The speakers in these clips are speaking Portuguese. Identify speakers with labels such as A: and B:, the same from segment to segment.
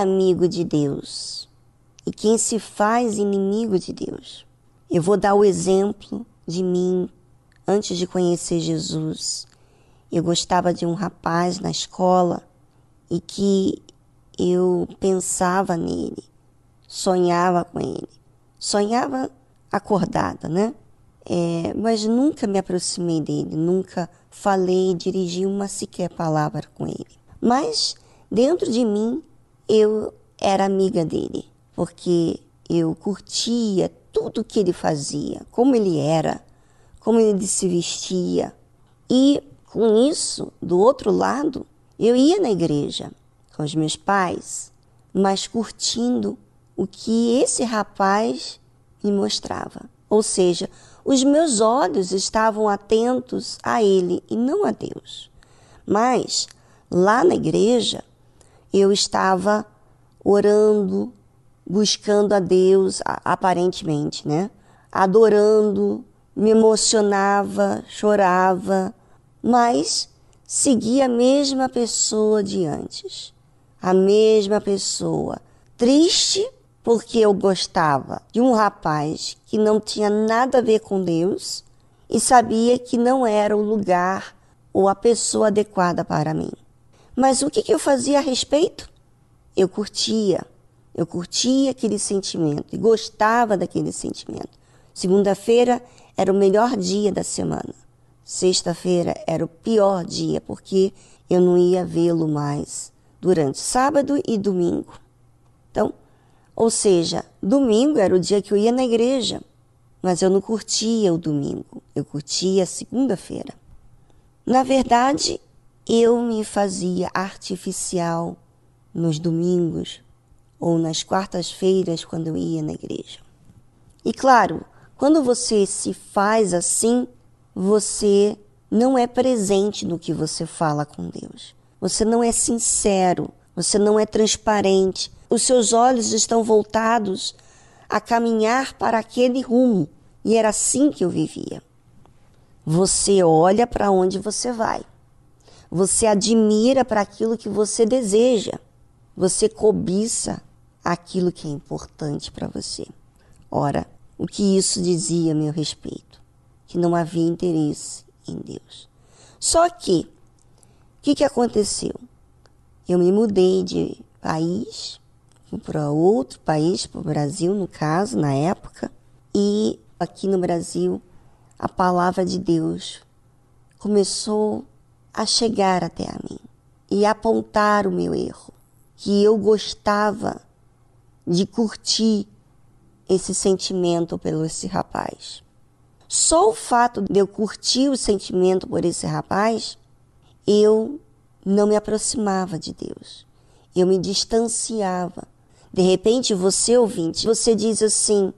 A: amigo de Deus e quem se faz inimigo de Deus. Eu vou dar o exemplo de mim antes de conhecer Jesus. Eu gostava de um rapaz na escola e que eu pensava nele, sonhava com ele. Sonhava acordada, né? É, mas nunca me aproximei dele, nunca falei, dirigi uma sequer palavra com ele. Mas dentro de mim eu era amiga dele, porque eu curtia tudo que ele fazia, como ele era, como ele se vestia. E com isso, do outro lado, eu ia na igreja com os meus pais, mas curtindo o que esse rapaz me mostrava. Ou seja, os meus olhos estavam atentos a ele e não a Deus. Mas lá na igreja eu estava orando, buscando a Deus, aparentemente, né? Adorando, me emocionava, chorava, mas seguia a mesma pessoa de antes. A mesma pessoa, triste porque eu gostava de um rapaz que não tinha nada a ver com Deus e sabia que não era o lugar ou a pessoa adequada para mim. Mas o que, que eu fazia a respeito? Eu curtia, eu curtia aquele sentimento e gostava daquele sentimento. Segunda-feira era o melhor dia da semana. Sexta-feira era o pior dia porque eu não ia vê-lo mais durante sábado e domingo. Então, ou seja, domingo era o dia que eu ia na igreja, mas eu não curtia o domingo, eu curtia a segunda-feira. Na verdade, eu me fazia artificial nos domingos ou nas quartas-feiras quando eu ia na igreja. E claro, quando você se faz assim, você não é presente no que você fala com Deus. Você não é sincero, você não é transparente, os seus olhos estão voltados a caminhar para aquele rumo. E era assim que eu vivia. Você olha para onde você vai. Você admira para aquilo que você deseja. Você cobiça aquilo que é importante para você. Ora, o que isso dizia a meu respeito? Que não havia interesse em Deus. Só que, o que, que aconteceu? Eu me mudei de país, para outro país, para o Brasil, no caso, na época. E aqui no Brasil, a palavra de Deus começou a chegar até a mim e apontar o meu erro, que eu gostava de curtir esse sentimento pelo esse rapaz. Só o fato de eu curtir o sentimento por esse rapaz, eu não me aproximava de Deus. Eu me distanciava de repente, você ouvinte, você diz assim: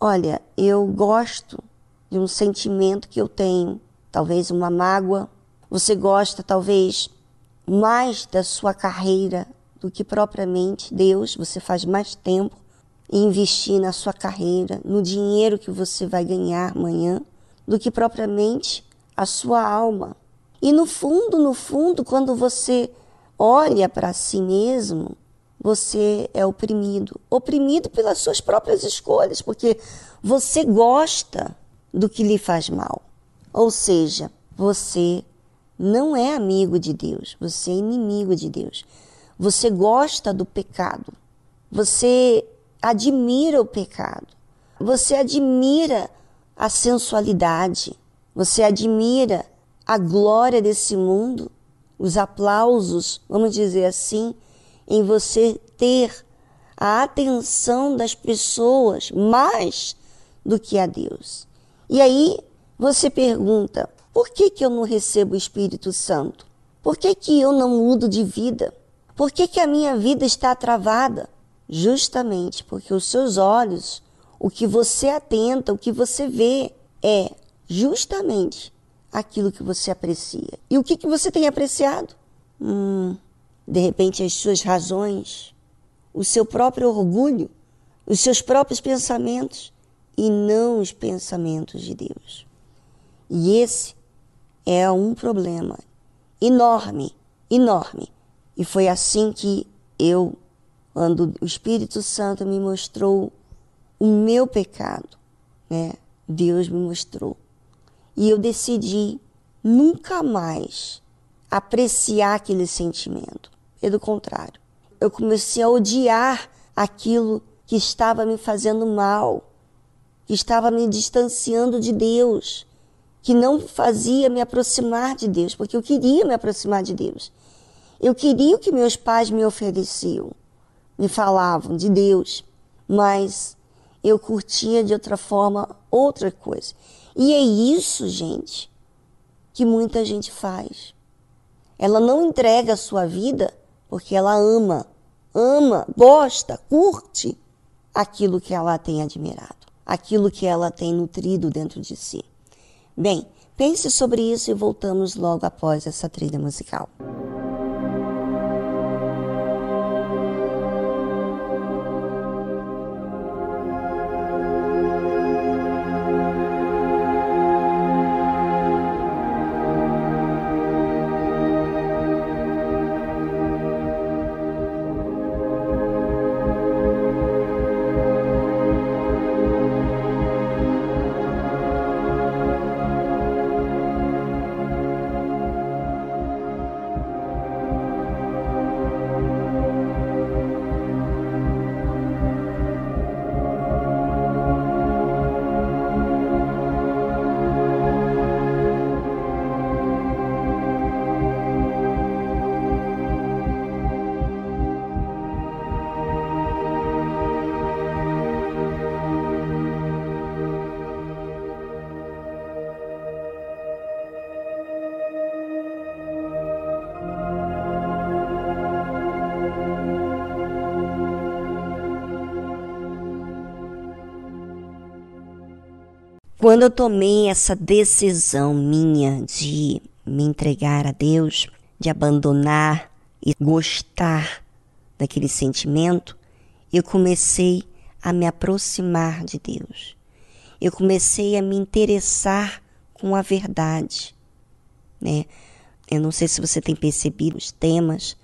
A: Olha, eu gosto de um sentimento que eu tenho, talvez uma mágoa. Você gosta, talvez, mais da sua carreira do que propriamente Deus. Você faz mais tempo em investir na sua carreira, no dinheiro que você vai ganhar amanhã, do que propriamente a sua alma. E no fundo, no fundo, quando você olha para si mesmo, você é oprimido. Oprimido pelas suas próprias escolhas, porque você gosta do que lhe faz mal. Ou seja, você não é amigo de Deus, você é inimigo de Deus. Você gosta do pecado. Você admira o pecado. Você admira a sensualidade. Você admira a glória desse mundo, os aplausos, vamos dizer assim, em você ter a atenção das pessoas mais do que a Deus. E aí você pergunta: por que, que eu não recebo o Espírito Santo? Por que, que eu não mudo de vida? Por que, que a minha vida está travada? Justamente porque os seus olhos, o que você atenta, o que você vê, é justamente aquilo que você aprecia. E o que, que você tem apreciado? Hum, de repente as suas razões, o seu próprio orgulho, os seus próprios pensamentos e não os pensamentos de Deus. E esse é um problema enorme, enorme. E foi assim que eu quando o Espírito Santo me mostrou o meu pecado, né? Deus me mostrou. E eu decidi nunca mais apreciar aquele sentimento. Pelo contrário, eu comecei a odiar aquilo que estava me fazendo mal, que estava me distanciando de Deus, que não fazia me aproximar de Deus, porque eu queria me aproximar de Deus. Eu queria o que meus pais me ofereciam, me falavam de Deus, mas eu curtia de outra forma outra coisa. E é isso, gente, que muita gente faz. Ela não entrega a sua vida porque ela ama, ama, gosta, curte aquilo que ela tem admirado, aquilo que ela tem nutrido dentro de si. Bem, pense sobre isso e voltamos logo após essa trilha musical. Quando eu tomei essa decisão minha de me entregar a Deus, de abandonar e gostar daquele sentimento, eu comecei a me aproximar de Deus. Eu comecei a me interessar com a verdade, né? Eu não sei se você tem percebido os temas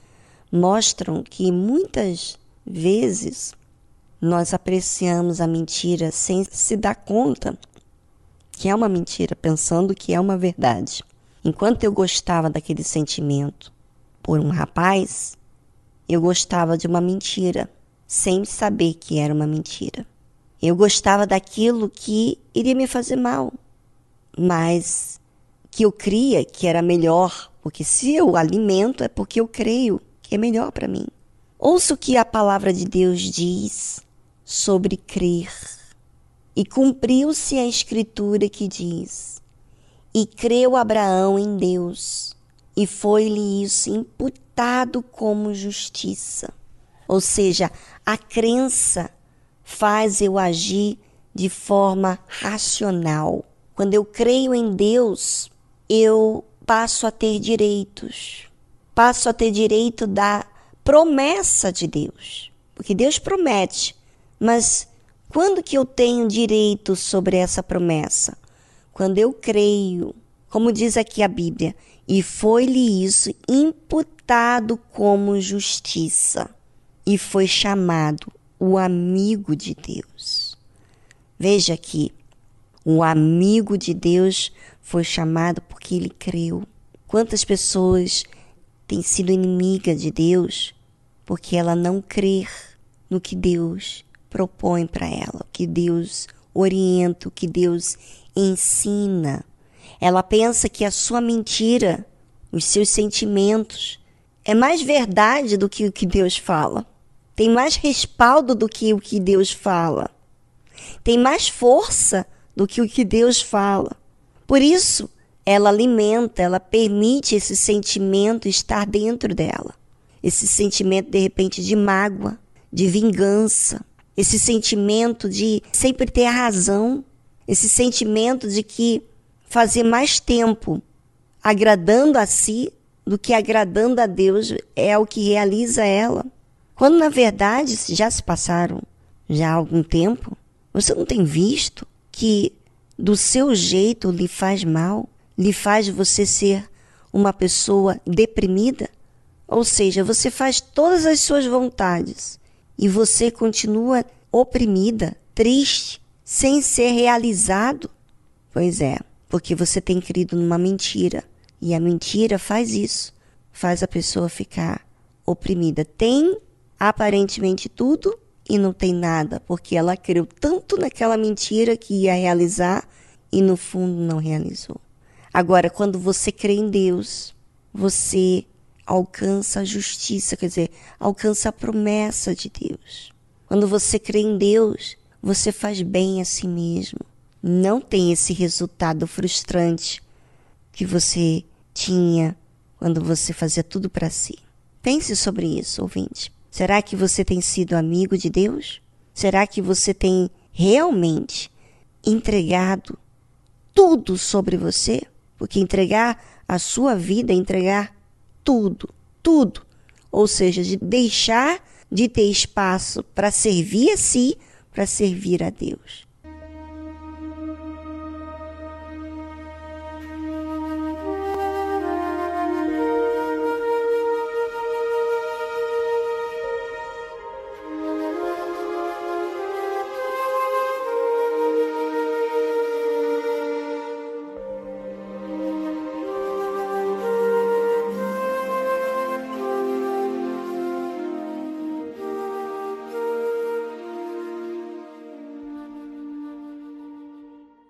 A: mostram que muitas vezes nós apreciamos a mentira sem se dar conta que é uma mentira, pensando que é uma verdade. Enquanto eu gostava daquele sentimento por um rapaz, eu gostava de uma mentira, sem saber que era uma mentira. Eu gostava daquilo que iria me fazer mal, mas que eu cria que era melhor, porque se eu alimento é porque eu creio que é melhor para mim. Ouça o que a palavra de Deus diz sobre crer. E cumpriu-se a escritura que diz: E creu Abraão em Deus, e foi-lhe isso imputado como justiça. Ou seja, a crença faz eu agir de forma racional. Quando eu creio em Deus, eu passo a ter direitos. Passo a ter direito da promessa de Deus. Porque Deus promete, mas quando que eu tenho direito sobre essa promessa? Quando eu creio, como diz aqui a Bíblia, e foi-lhe isso imputado como justiça, e foi chamado o amigo de Deus. Veja aqui, o amigo de Deus foi chamado porque ele creu. Quantas pessoas têm sido inimiga de Deus porque ela não crer no que Deus propõe para ela, o que Deus orienta, o que Deus ensina. Ela pensa que a sua mentira, os seus sentimentos, é mais verdade do que o que Deus fala. Tem mais respaldo do que o que Deus fala. Tem mais força do que o que Deus fala. Por isso, ela alimenta, ela permite esse sentimento estar dentro dela. Esse sentimento, de repente, de mágoa, de vingança, esse sentimento de sempre ter a razão, esse sentimento de que fazer mais tempo agradando a si do que agradando a Deus é o que realiza ela. Quando na verdade já se passaram já algum tempo, você não tem visto que do seu jeito lhe faz mal, lhe faz você ser uma pessoa deprimida? Ou seja, você faz todas as suas vontades e você continua oprimida, triste, sem ser realizado? Pois é, porque você tem crido numa mentira. E a mentira faz isso, faz a pessoa ficar oprimida. Tem aparentemente tudo e não tem nada, porque ela creu tanto naquela mentira que ia realizar e no fundo não realizou. Agora, quando você crê em Deus, você alcança a justiça, quer dizer, alcança a promessa de Deus. Quando você crê em Deus, você faz bem a si mesmo. Não tem esse resultado frustrante que você tinha quando você fazia tudo para si. Pense sobre isso, ouvinte. Será que você tem sido amigo de Deus? Será que você tem realmente entregado tudo sobre você? Porque entregar a sua vida entregar tudo, tudo. Ou seja, de deixar de ter espaço para servir a si, para servir a Deus.